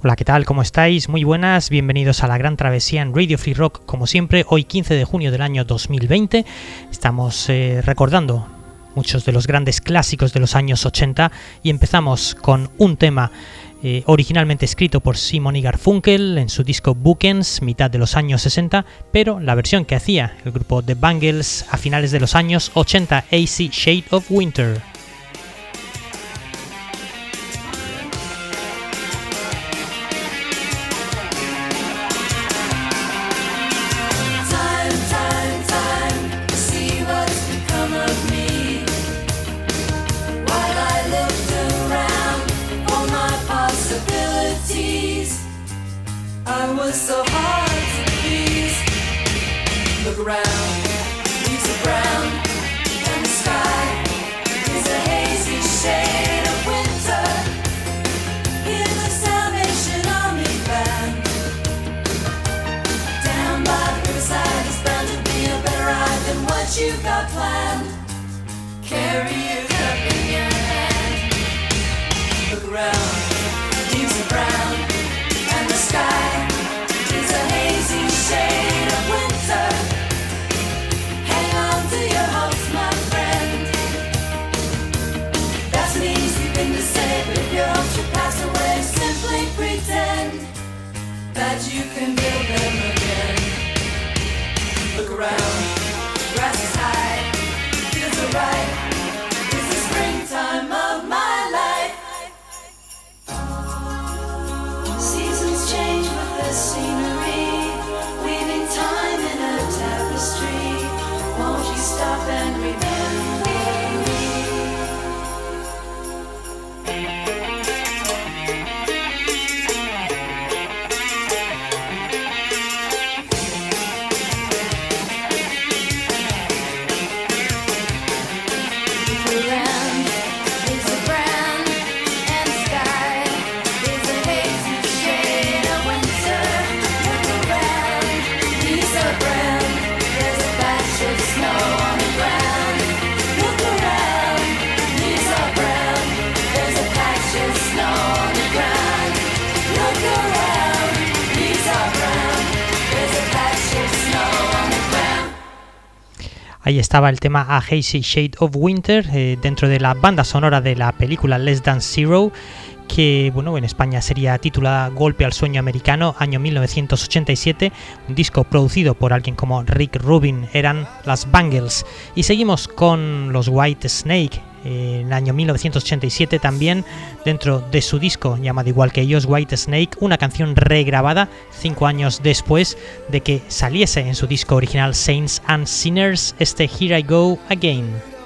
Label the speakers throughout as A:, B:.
A: Hola, ¿qué tal? ¿Cómo estáis? Muy buenas, bienvenidos a la gran travesía en Radio Free Rock, como siempre, hoy 15 de junio del año 2020. Estamos eh, recordando muchos de los grandes clásicos de los años 80 y empezamos con un tema eh, originalmente escrito por Simon y Garfunkel en su disco Bookends, mitad de los años 60, pero la versión que hacía el grupo The Bangles a finales de los años 80, AC Shade of Winter. Estaba el tema A Hazy Shade of Winter eh, dentro de la banda sonora de la película Less Than Zero que bueno, en España sería titulada Golpe al Sueño Americano, año 1987, un disco producido por alguien como Rick Rubin, eran las Bangles. Y seguimos con los White Snake, en el año 1987 también, dentro de su disco llamado igual que ellos, White Snake, una canción regrabada cinco años después de que saliese en su disco original Saints and Sinners, este Here I Go Again.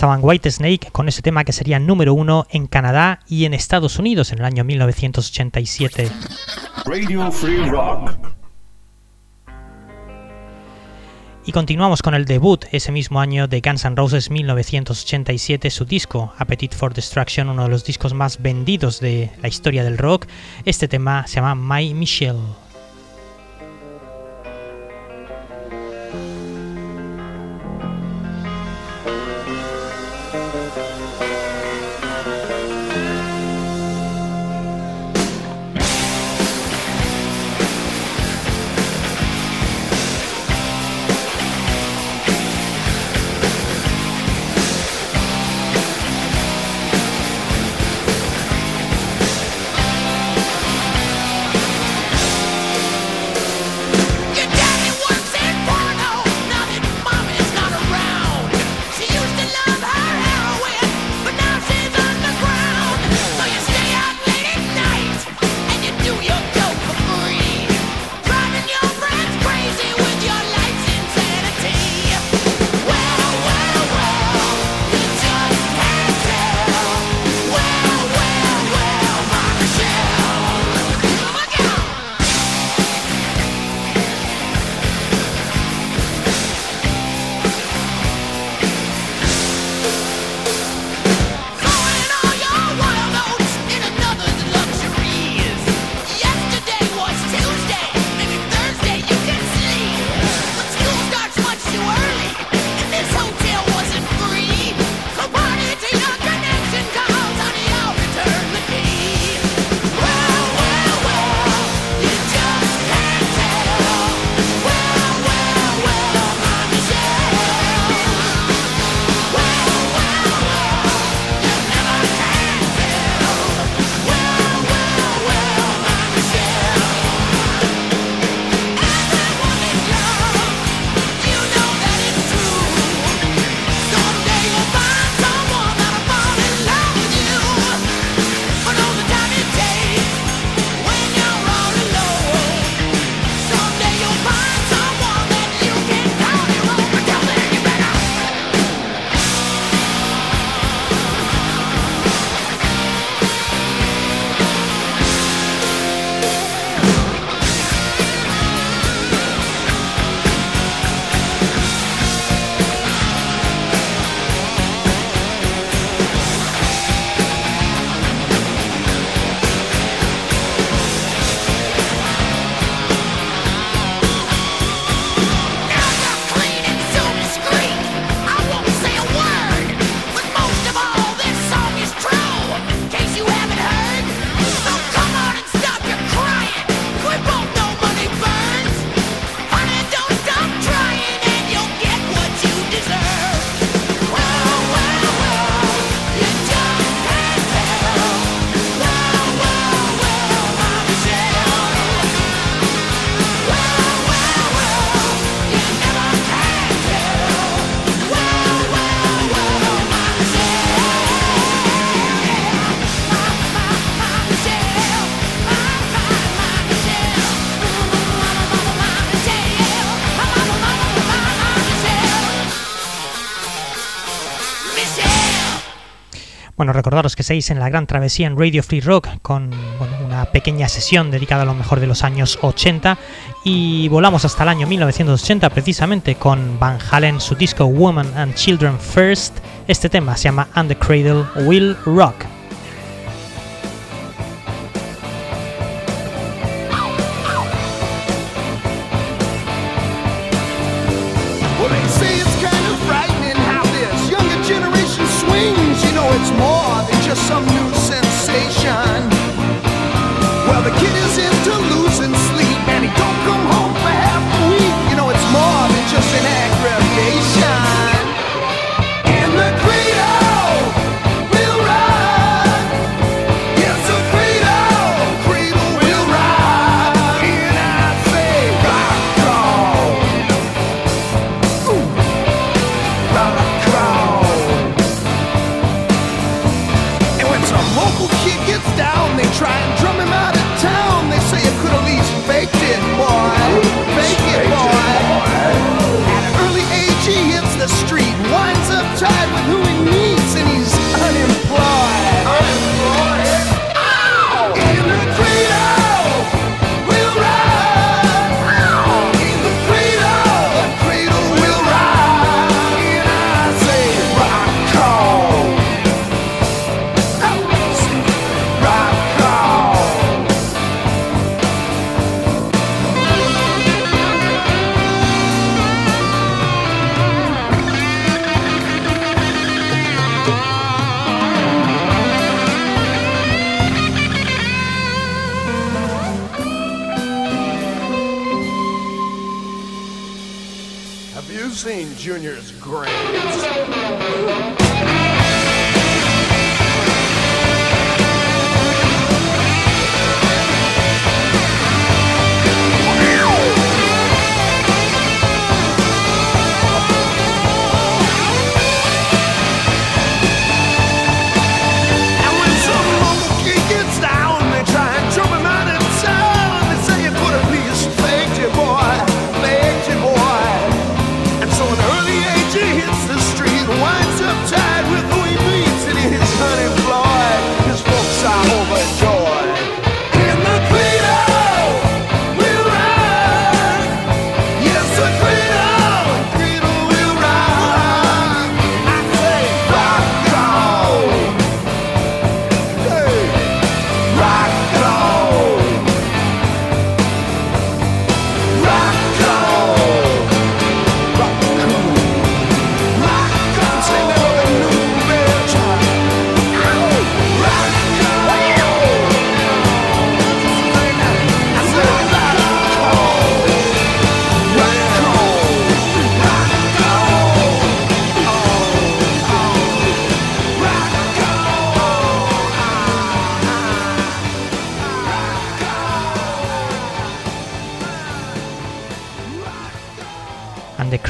A: estaban White Snake con ese tema que sería número uno en Canadá y en Estados Unidos en el año 1987. Y continuamos con el debut ese mismo año de Guns N' Roses 1987, su disco Appetite for Destruction, uno de los discos más vendidos de la historia del rock. Este tema se llama My Michelle. recordaros que seis en la Gran Travesía en Radio Free Rock con una pequeña sesión dedicada a lo mejor de los años 80 y volamos hasta el año 1980 precisamente con Van Halen, su disco Woman and Children First. Este tema se llama And the Cradle Will Rock.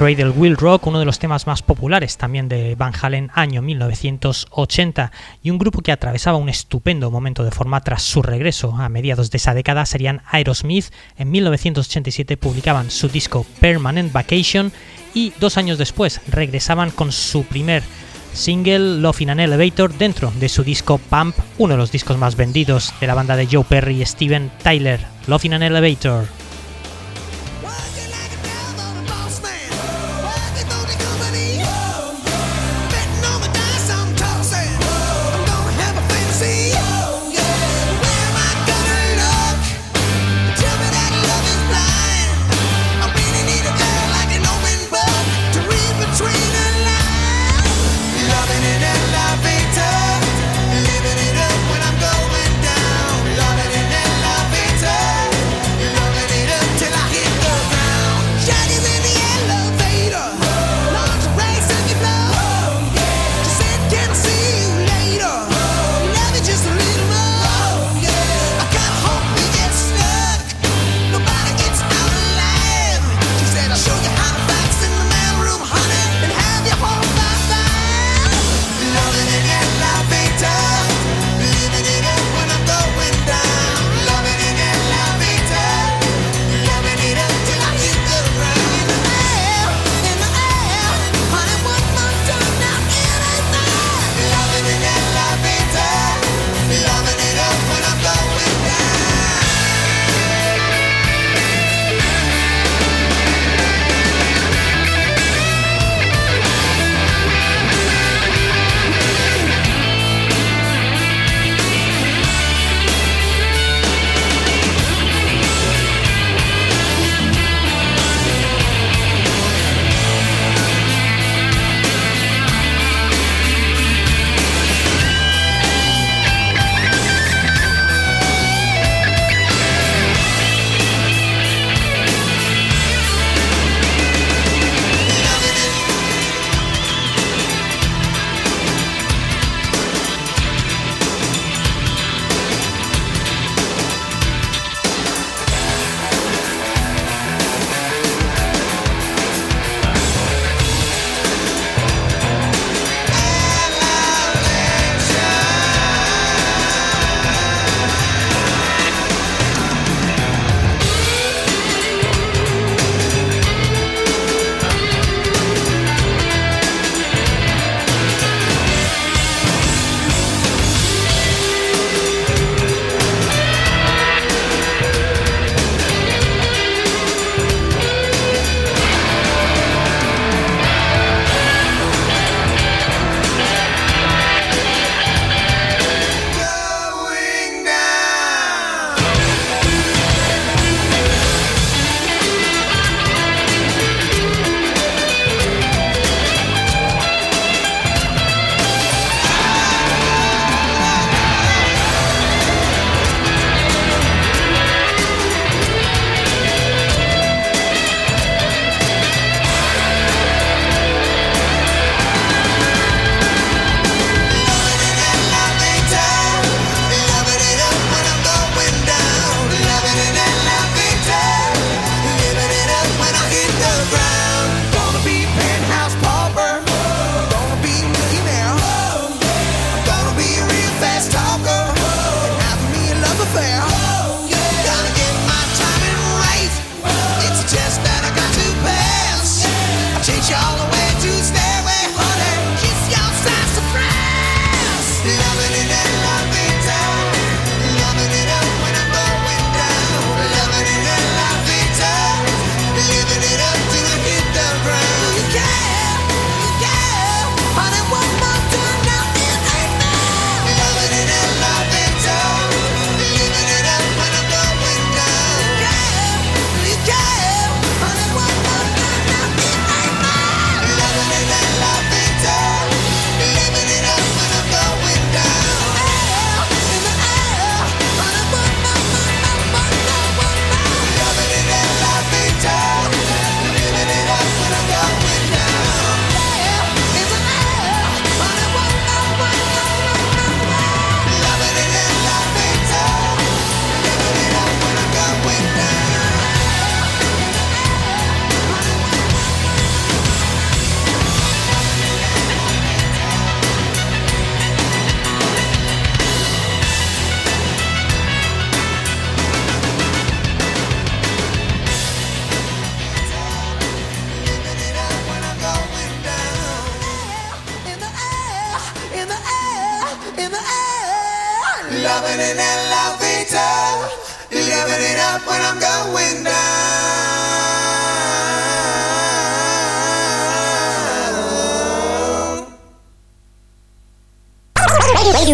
B: Cradle Will Rock,
C: uno de los temas más populares también de Van Halen, año 1980, y un grupo que atravesaba un estupendo momento de forma tras su regreso a mediados de esa década serían Aerosmith. En 1987 publicaban su disco Permanent Vacation y dos años después regresaban con su primer single Love in an Elevator dentro de su disco Pump, uno de los discos más vendidos de la banda de Joe Perry y Steven Tyler, Love in an Elevator.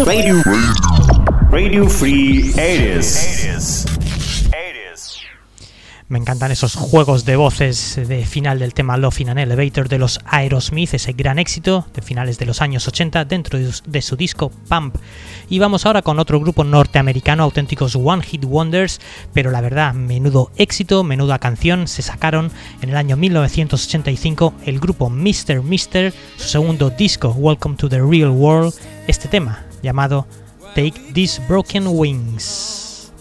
D: Radio, Radio Free 80s.
C: Me encantan esos juegos de voces de final del tema Love in an Elevator de los Aerosmith, ese gran éxito de finales de los años 80 dentro de su disco Pump. Y vamos ahora con otro grupo norteamericano, auténticos One Hit Wonders, pero la verdad, menudo éxito, menuda canción, se sacaron en el año 1985 el grupo Mr. Mister, su segundo disco Welcome to the Real World, este tema, llamado Take These Broken Wings.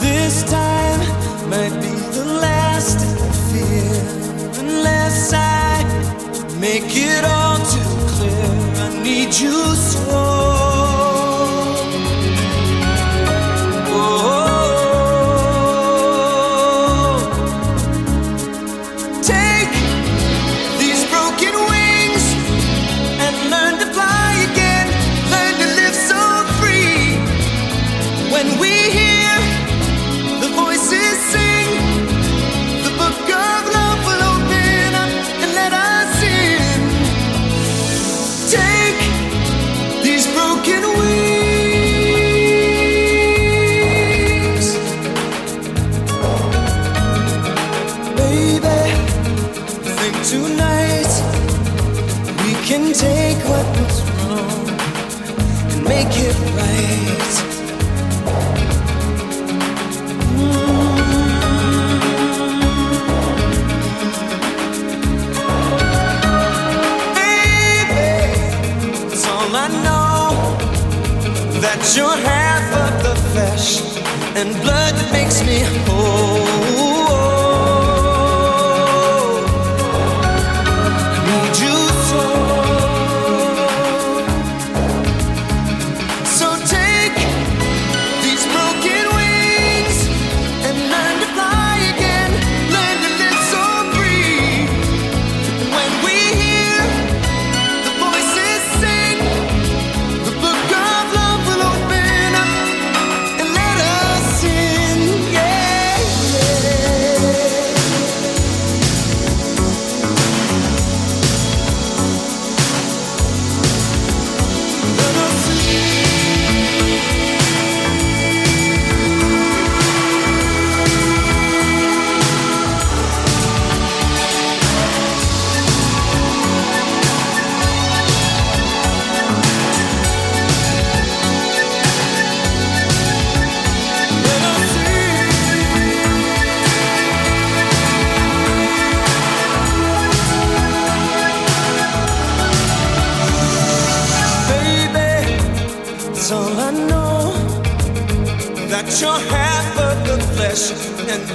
E: This time might be the last I fear, unless I make it all too clear. I need you so.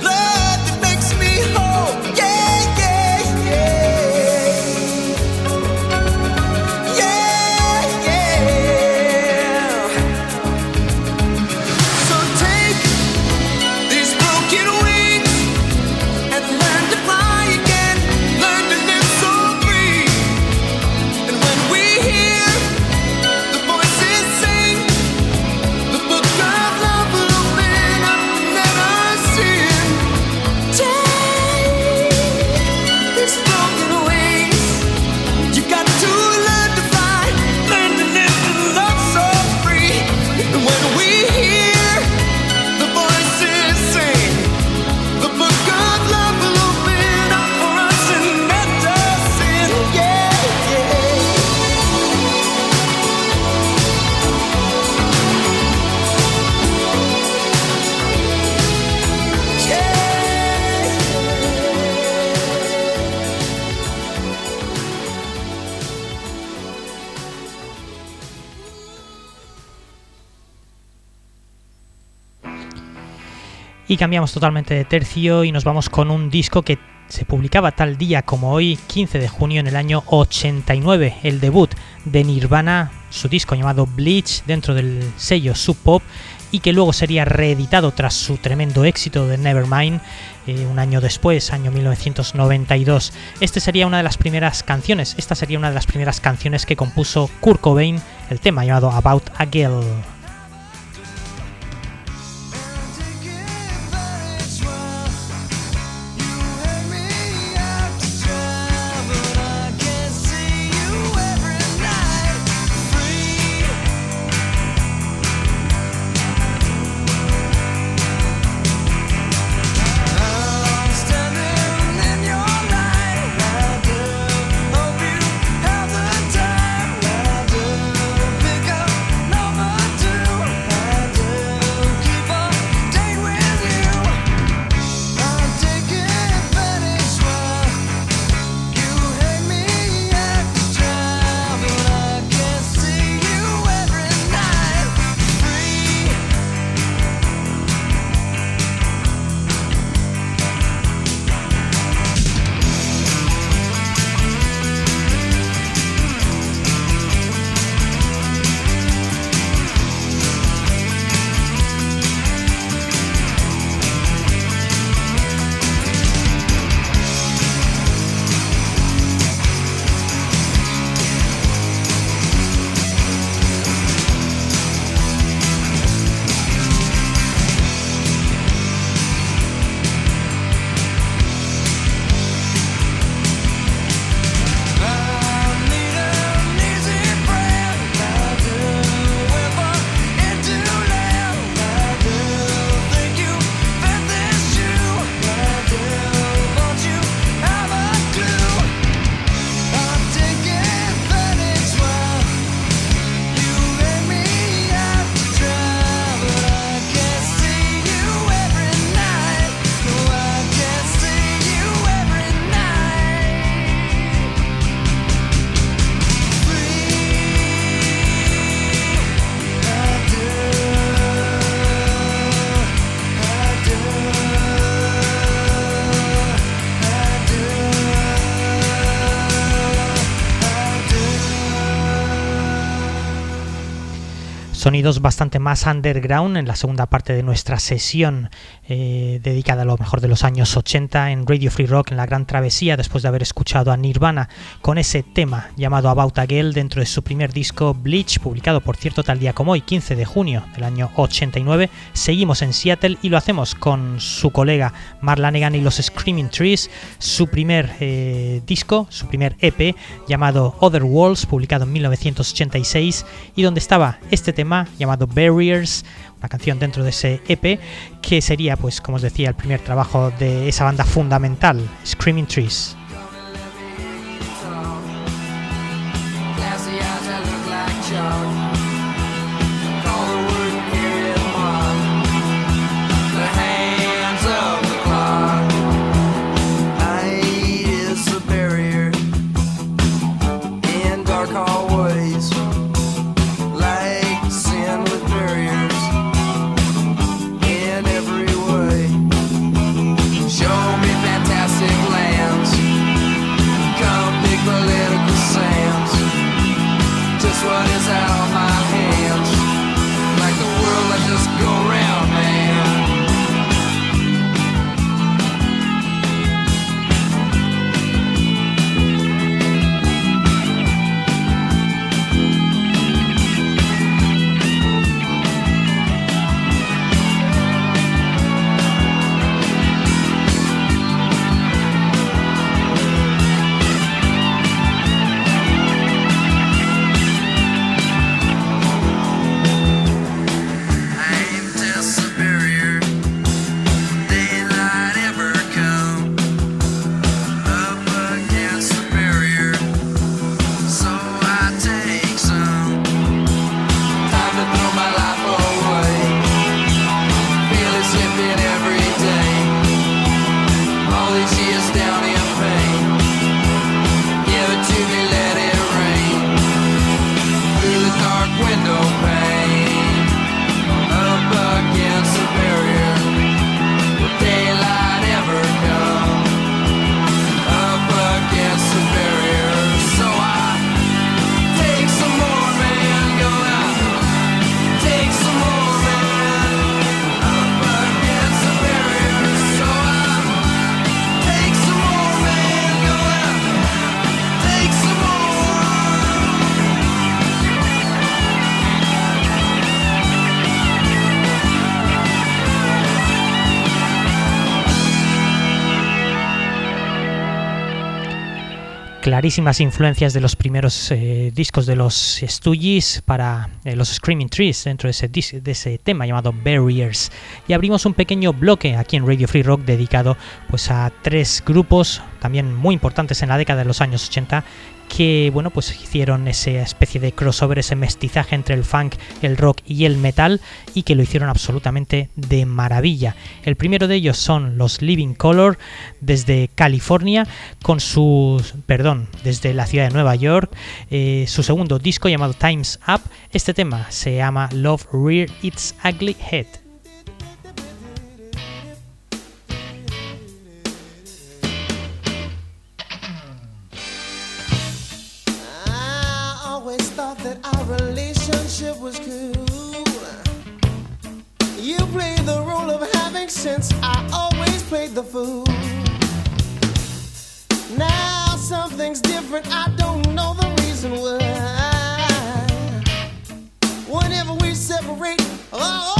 E: And Y cambiamos totalmente de tercio y nos vamos con un disco que se publicaba tal día como hoy, 15 de junio en el año 89, el debut de Nirvana, su disco llamado Bleach dentro del sello Sub Pop y que luego sería reeditado tras su tremendo éxito de Nevermind eh, un año después, año 1992. Este sería una de las primeras canciones, esta sería una de las primeras canciones que compuso Kurt Cobain, el tema llamado About a Girl. Sonidos bastante más underground en la segunda parte de nuestra sesión eh, dedicada a lo mejor de los años 80 en Radio Free Rock en la Gran Travesía después de haber escuchado a Nirvana con ese tema llamado About a Girl dentro de su primer disco Bleach publicado por cierto tal día como hoy 15 de junio del año 89 seguimos en Seattle y lo hacemos con su colega Mark Lanegan y los Screaming Trees su primer eh, disco su primer EP llamado Other Worlds publicado en 1986 y donde estaba este tema llamado Barriers, una canción dentro de ese EP que sería, pues, como os decía, el primer trabajo de esa banda fundamental, Screaming Trees.
C: Influencias de los primeros eh, discos de los Stooges para eh, los Screaming Trees dentro de ese, de ese tema llamado Barriers. Y abrimos un pequeño bloque aquí en Radio Free Rock dedicado pues a tres grupos también muy importantes en la década de los años 80 que bueno pues hicieron esa especie de crossover, ese mestizaje entre el funk, el rock y el metal y que lo hicieron absolutamente de maravilla. El primero de ellos son los Living Color desde California con su perdón desde la ciudad de Nueva York eh, su segundo disco llamado Times Up. Este tema se llama Love Rear Its Ugly Head.
F: Sense, I always played the fool. Now something's different, I don't know the reason why. Whenever we separate, I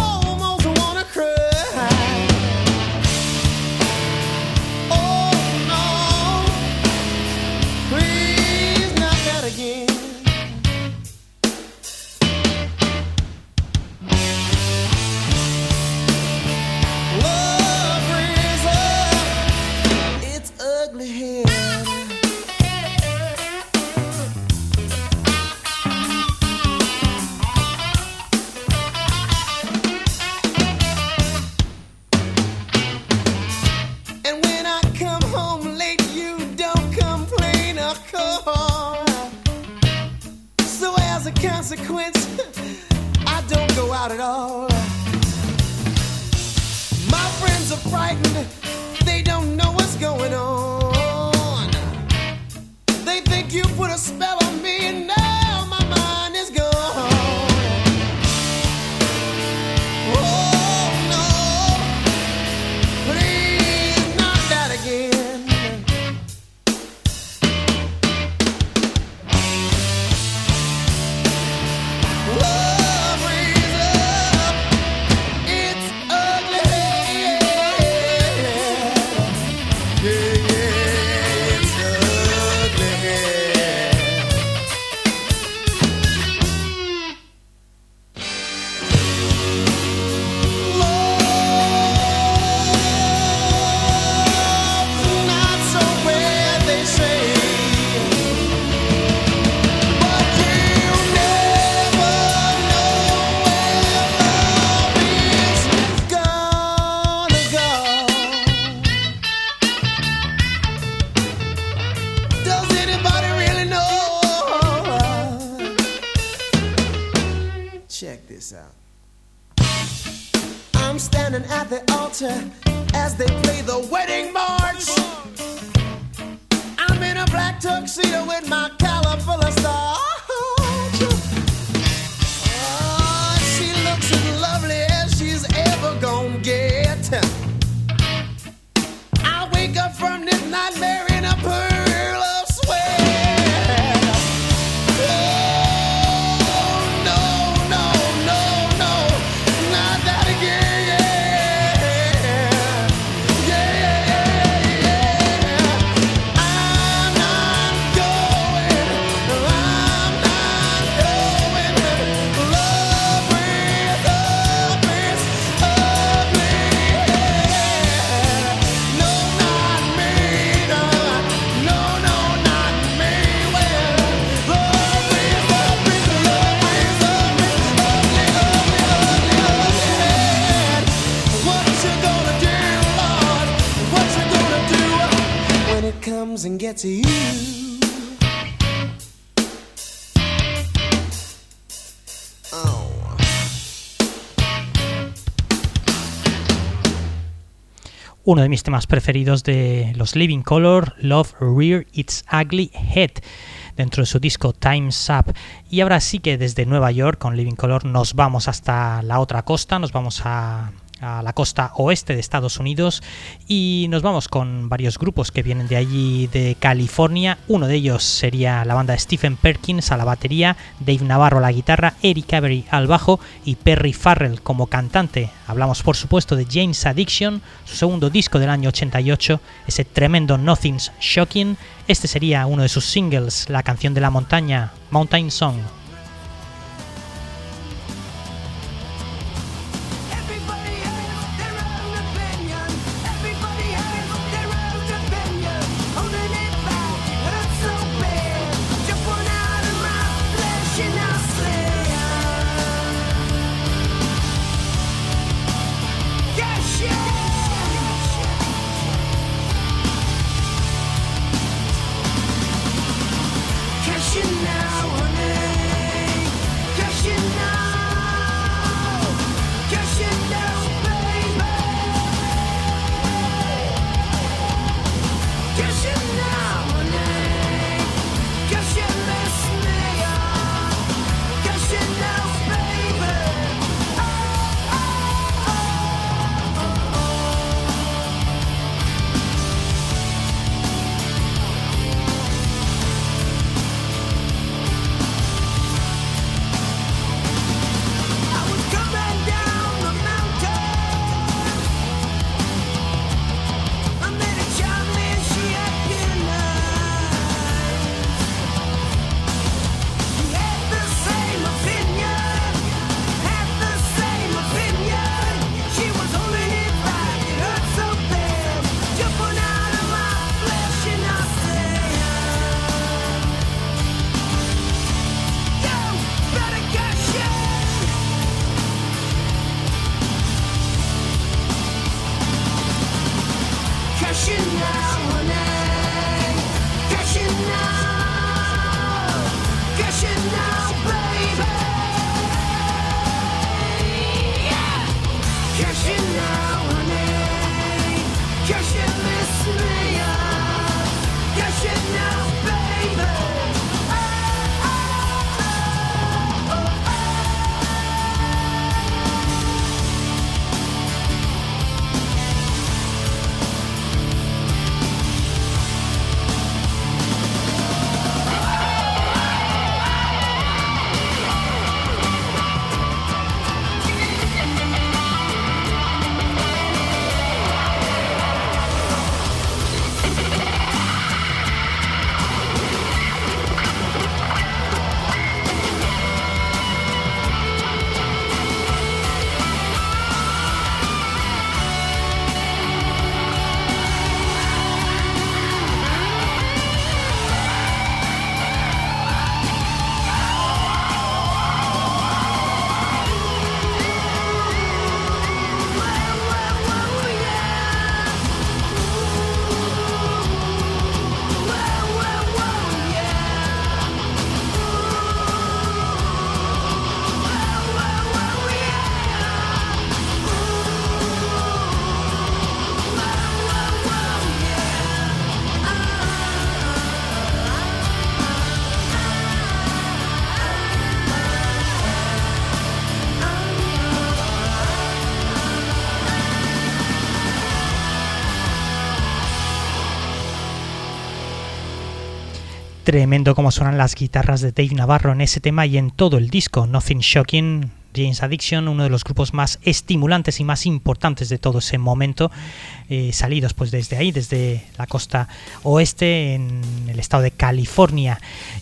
F: at the altar as they play the wedding march. I'm in a black tuxedo with my collar full of stars. And gets you? Oh.
C: Uno de mis temas preferidos de los Living Color, Love Rear Its Ugly Head, dentro de su disco Time's Up. Y ahora sí que desde Nueva York con Living Color nos vamos hasta la otra costa, nos vamos a, a la costa oeste de Estados Unidos y nos vamos con varios grupos que vienen de allí de California. Uno de ellos sería la banda Stephen Perkins a la batería, Dave Navarro a la guitarra, Eric Avery al bajo y Perry Farrell como cantante. Hablamos por supuesto de James Addiction, su segundo disco del año 88, ese tremendo Nothing's Shocking. Este sería uno de sus singles, la canción de la montaña, Mountain Song. Tremendo como suenan las guitarras de Dave Navarro en ese tema y en todo el disco. Nothing Shocking, James Addiction, uno de los grupos más estimulantes y más importantes de todo ese momento, eh, salidos pues desde ahí, desde la costa oeste en el estado de California.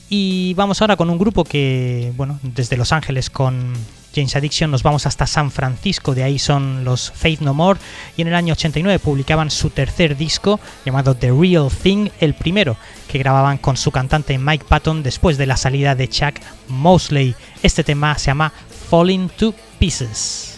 C: Y vamos ahora con un grupo que, bueno, desde Los Ángeles con James Addiction nos vamos hasta San Francisco, de ahí son los Faith No More y en el año 89 publicaban su tercer disco llamado The Real Thing, el primero que grababan con su cantante Mike Patton después de la salida de Chuck Mosley. Este tema se llama Falling to Pieces.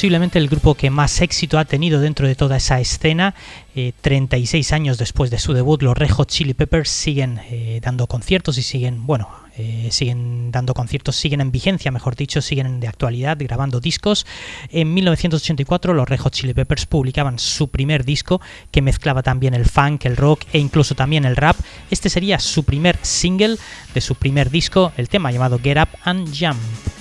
C: Posiblemente el grupo que más éxito ha tenido dentro de toda esa escena. Eh, 36 años después de su debut, los Red Hot Chili Peppers siguen eh, dando conciertos y siguen, bueno, eh, siguen dando conciertos, siguen en vigencia, mejor dicho, siguen de actualidad grabando discos. En 1984 los Red Hot Chili Peppers publicaban su primer disco que mezclaba también el funk, el rock e incluso también el rap. Este sería su primer single de su primer disco, el tema llamado Get Up and Jump.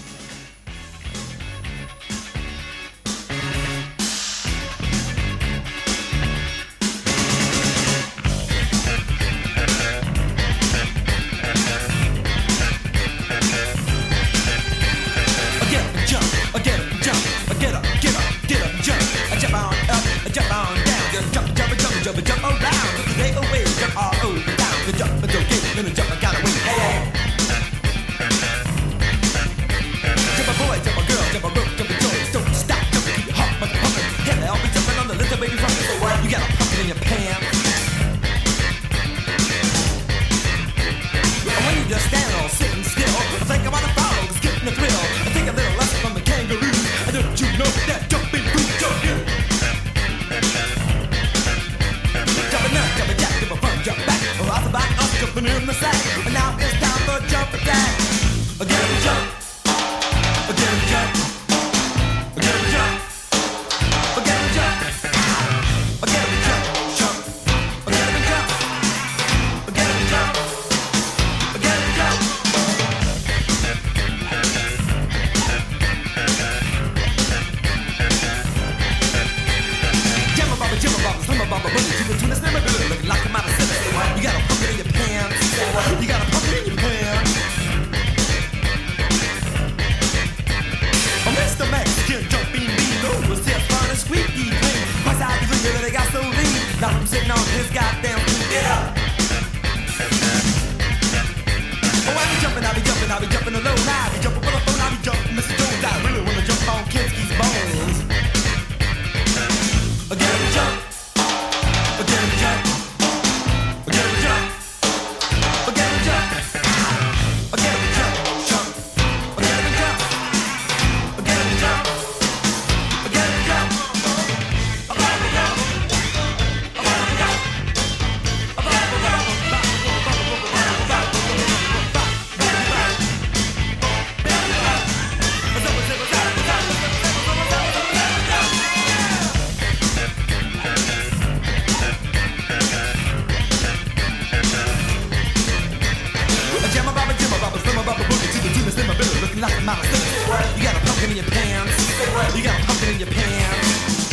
G: Your pants.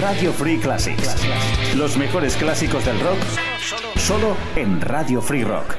D: Radio Free Classics. Los mejores clásicos del rock solo en Radio Free Rock.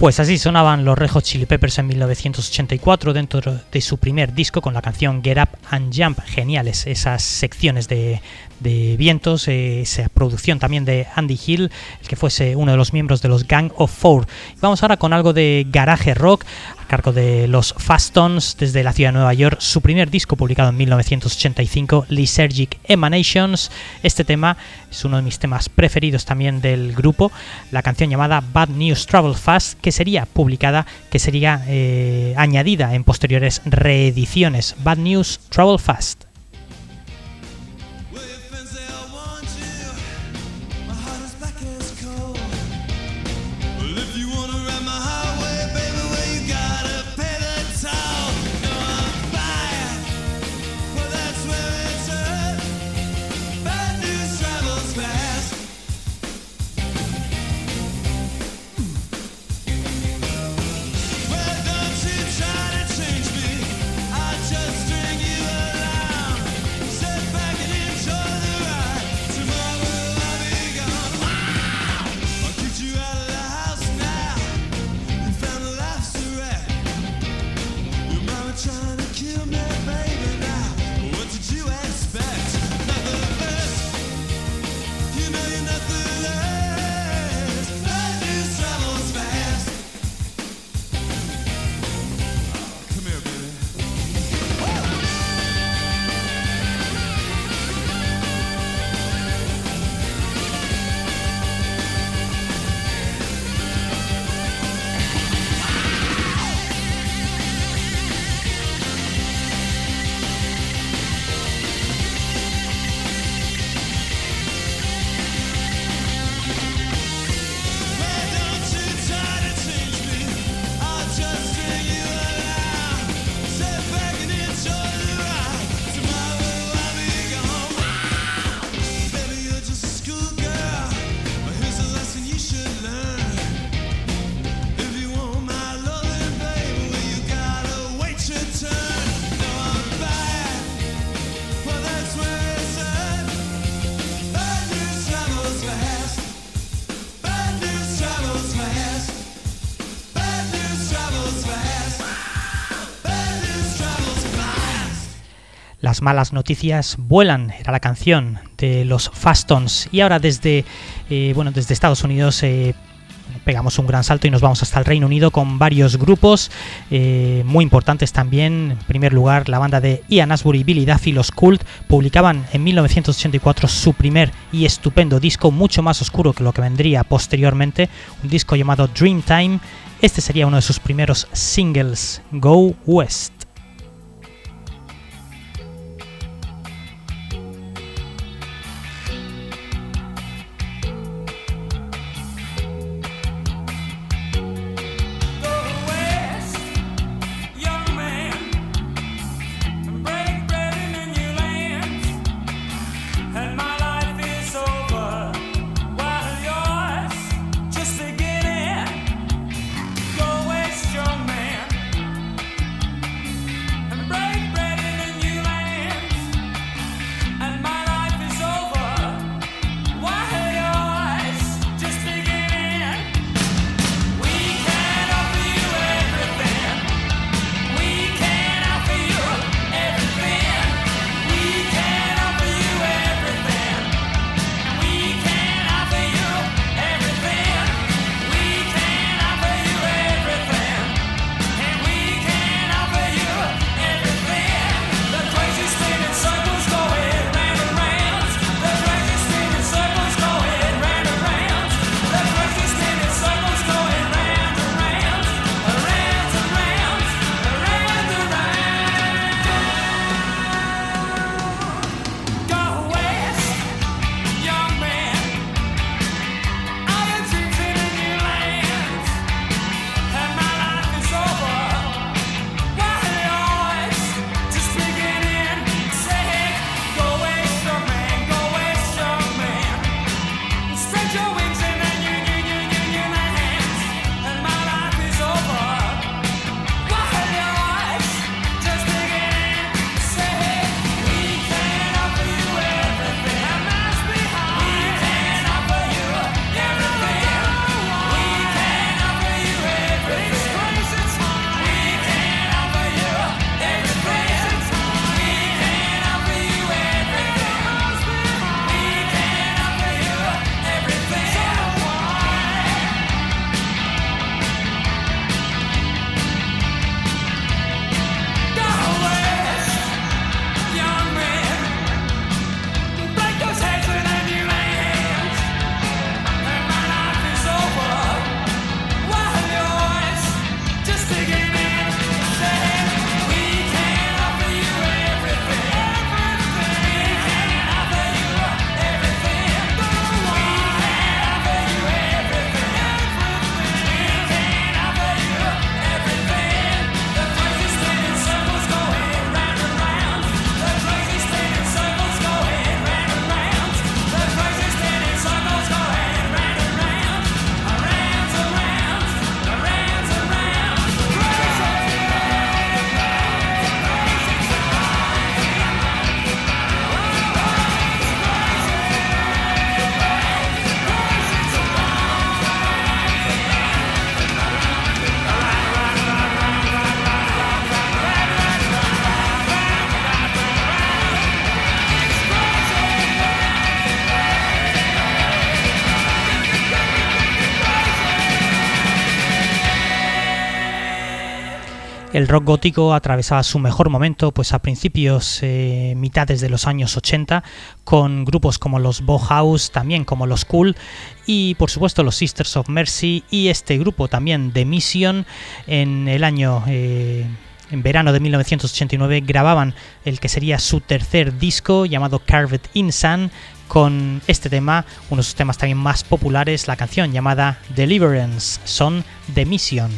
C: Pues así sonaban los Red Hot Chili Peppers en 1984 dentro de su primer disco con la canción Get Up and Jump. Geniales esas secciones de, de vientos, eh, esa producción también de Andy Hill, el que fuese uno de los miembros de los Gang of Four. Vamos ahora con algo de garage rock a cargo de los Fastones desde la ciudad de Nueva York. Su primer disco publicado en 1985, Lysergic Emanations. Este tema es uno de mis temas preferidos también del grupo. La canción llamada Bad News Travel Fast, que sería publicada, que sería eh, añadida en posteriores reediciones. Bad News Travel Fast.
H: Las malas noticias vuelan, era la canción de los Fastons. Y ahora desde, eh, bueno, desde Estados Unidos eh, pegamos un gran salto y nos vamos hasta el Reino Unido con varios grupos eh, muy importantes también. En primer lugar, la banda de Ian Asbury Billy Duffy, los Cult, publicaban en 1984 su primer y estupendo disco, mucho más oscuro que lo que vendría posteriormente, un disco llamado Dreamtime. Este sería uno de sus primeros singles, Go West. El rock gótico atravesaba su mejor momento pues a principios, eh, mitades de los años 80, con grupos como los Bauhaus, también como los Cool y por supuesto los Sisters of Mercy y este grupo también de Mission en el año... eh, en verano de 1989 grababan el que sería su tercer disco llamado Carved in Sun con este tema, uno de sus temas también más populares, la canción llamada Deliverance, son The Mission.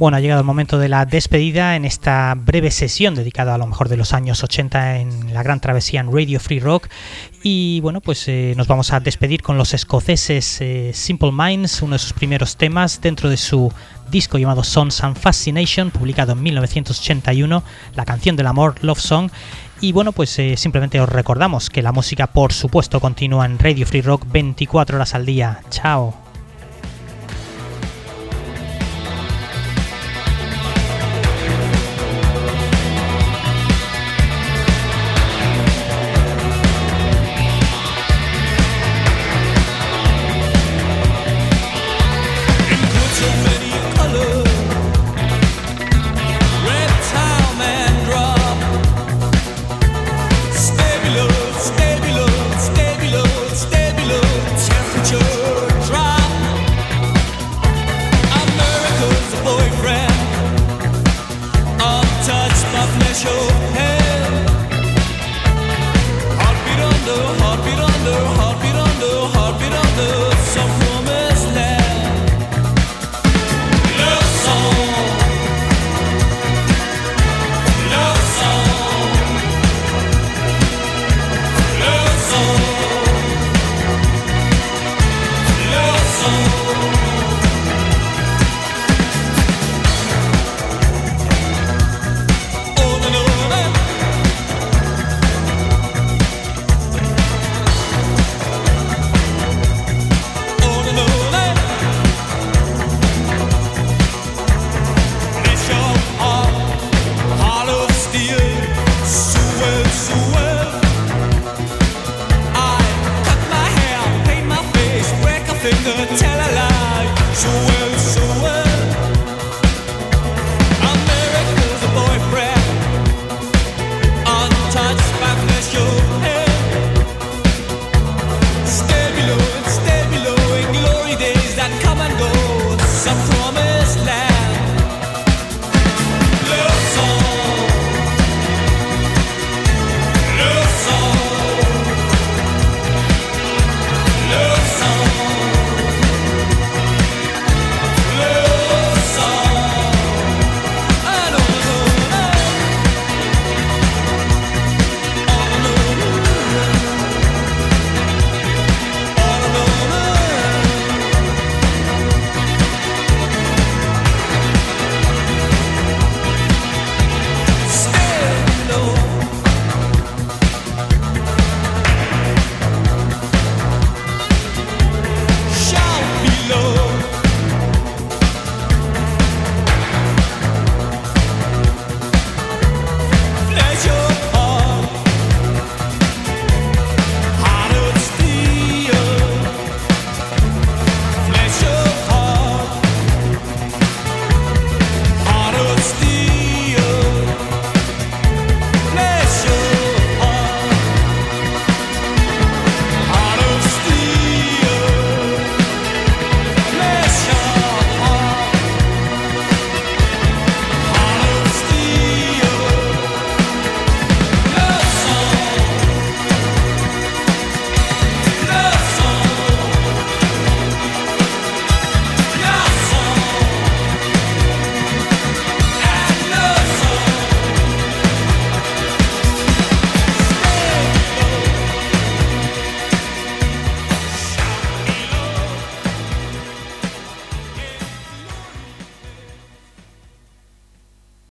C: Bueno, ha llegado el momento de la despedida en esta breve sesión dedicada a lo mejor de los años 80 en la gran travesía en Radio Free Rock. Y bueno, pues eh, nos vamos a despedir con los escoceses eh, Simple Minds, uno de sus primeros temas dentro de su disco llamado Songs and Fascination, publicado en 1981, la canción del amor, Love Song. Y bueno, pues eh, simplemente os recordamos que la música, por supuesto, continúa en Radio Free Rock 24 horas al día. Chao.